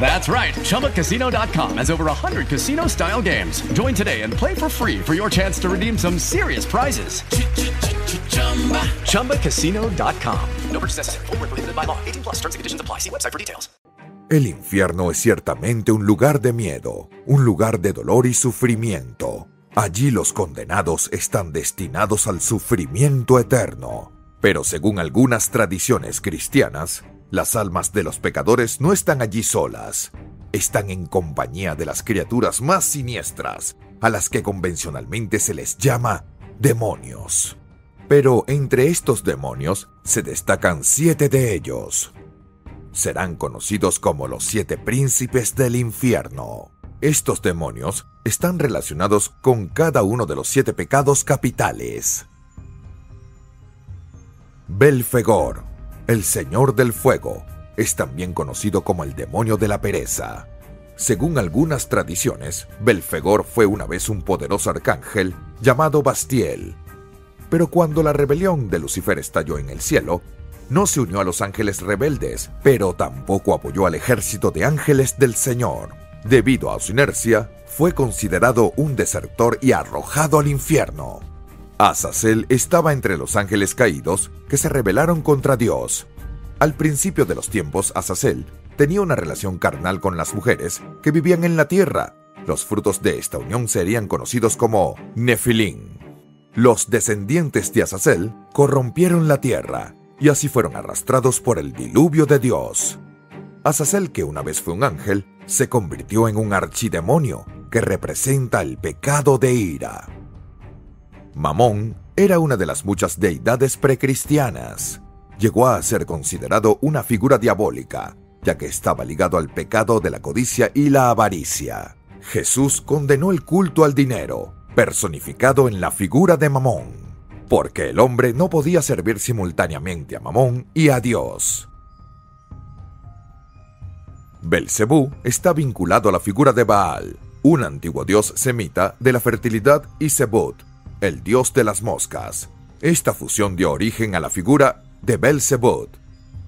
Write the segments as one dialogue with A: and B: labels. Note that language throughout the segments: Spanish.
A: That's right. ChumbaCasino.com has over 100 casino style games. Join today and play for free for your chance to redeem some serious prizes. ChumbaCasino.com. No purchase necessary. Void where prohibited by law. 18 plus terms and conditions apply. See website for details.
B: El infierno es ciertamente un lugar de miedo, un lugar de dolor y sufrimiento. Allí los condenados están destinados al sufrimiento eterno. Pero según algunas tradiciones cristianas, las almas de los pecadores no están allí solas, están en compañía de las criaturas más siniestras, a las que convencionalmente se les llama demonios. Pero entre estos demonios se destacan siete de ellos. Serán conocidos como los siete príncipes del infierno. Estos demonios están relacionados con cada uno de los siete pecados capitales. Belfegor, el Señor del Fuego, es también conocido como el demonio de la pereza. Según algunas tradiciones, Belfegor fue una vez un poderoso arcángel llamado Bastiel. Pero cuando la rebelión de Lucifer estalló en el cielo, no se unió a los ángeles rebeldes, pero tampoco apoyó al ejército de ángeles del Señor. Debido a su inercia, fue considerado un desertor y arrojado al infierno. Azazel estaba entre los ángeles caídos que se rebelaron contra Dios. Al principio de los tiempos, Azazel tenía una relación carnal con las mujeres que vivían en la tierra. Los frutos de esta unión serían conocidos como Nefilim. Los descendientes de Azazel corrompieron la tierra y así fueron arrastrados por el diluvio de Dios. Azazel, que una vez fue un ángel, se convirtió en un archidemonio que representa el pecado de ira. Mamón era una de las muchas deidades precristianas. Llegó a ser considerado una figura diabólica, ya que estaba ligado al pecado de la codicia y la avaricia. Jesús condenó el culto al dinero, personificado en la figura de Mamón, porque el hombre no podía servir simultáneamente a Mamón y a Dios. Belcebú está vinculado a la figura de Baal, un antiguo dios semita de la fertilidad y Zebut, el dios de las moscas. Esta fusión dio origen a la figura de Belzebud,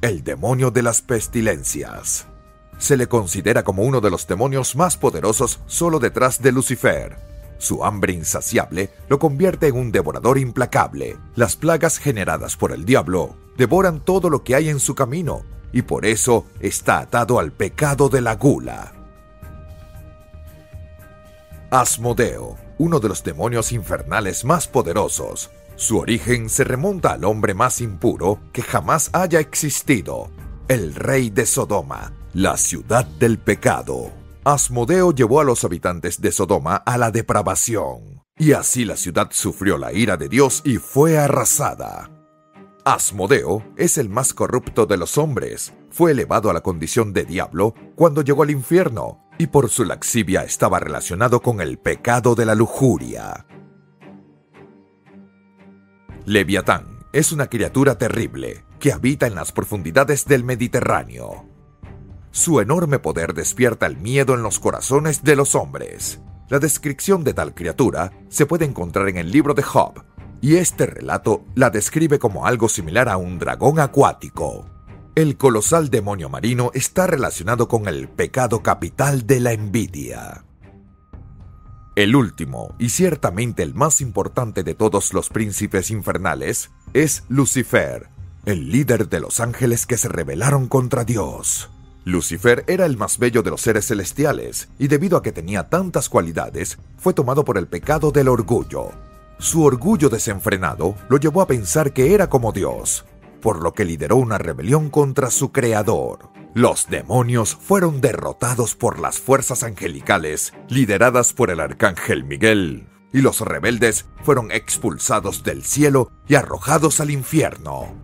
B: el demonio de las pestilencias. Se le considera como uno de los demonios más poderosos solo detrás de Lucifer. Su hambre insaciable lo convierte en un devorador implacable. Las plagas generadas por el diablo devoran todo lo que hay en su camino y por eso está atado al pecado de la gula. Asmodeo, uno de los demonios infernales más poderosos. Su origen se remonta al hombre más impuro que jamás haya existido, el rey de Sodoma, la ciudad del pecado. Asmodeo llevó a los habitantes de Sodoma a la depravación, y así la ciudad sufrió la ira de Dios y fue arrasada. Asmodeo es el más corrupto de los hombres. Fue elevado a la condición de diablo cuando llegó al infierno y por su laxivia estaba relacionado con el pecado de la lujuria. Leviatán es una criatura terrible que habita en las profundidades del Mediterráneo. Su enorme poder despierta el miedo en los corazones de los hombres. La descripción de tal criatura se puede encontrar en el libro de Job, y este relato la describe como algo similar a un dragón acuático. El colosal demonio marino está relacionado con el pecado capital de la envidia. El último, y ciertamente el más importante de todos los príncipes infernales, es Lucifer, el líder de los ángeles que se rebelaron contra Dios. Lucifer era el más bello de los seres celestiales, y debido a que tenía tantas cualidades, fue tomado por el pecado del orgullo. Su orgullo desenfrenado lo llevó a pensar que era como Dios. Por lo que lideró una rebelión contra su creador. Los demonios fueron derrotados por las fuerzas angelicales, lideradas por el arcángel Miguel, y los rebeldes fueron expulsados del cielo y arrojados al infierno.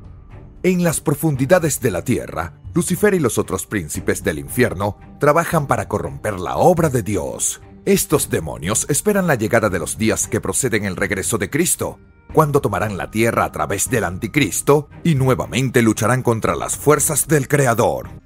B: En las profundidades de la tierra, Lucifer y los otros príncipes del infierno trabajan para corromper la obra de Dios. Estos demonios esperan la llegada de los días que proceden el regreso de Cristo, cuando tomarán la tierra a través del anticristo y nuevamente lucharán contra las fuerzas del Creador.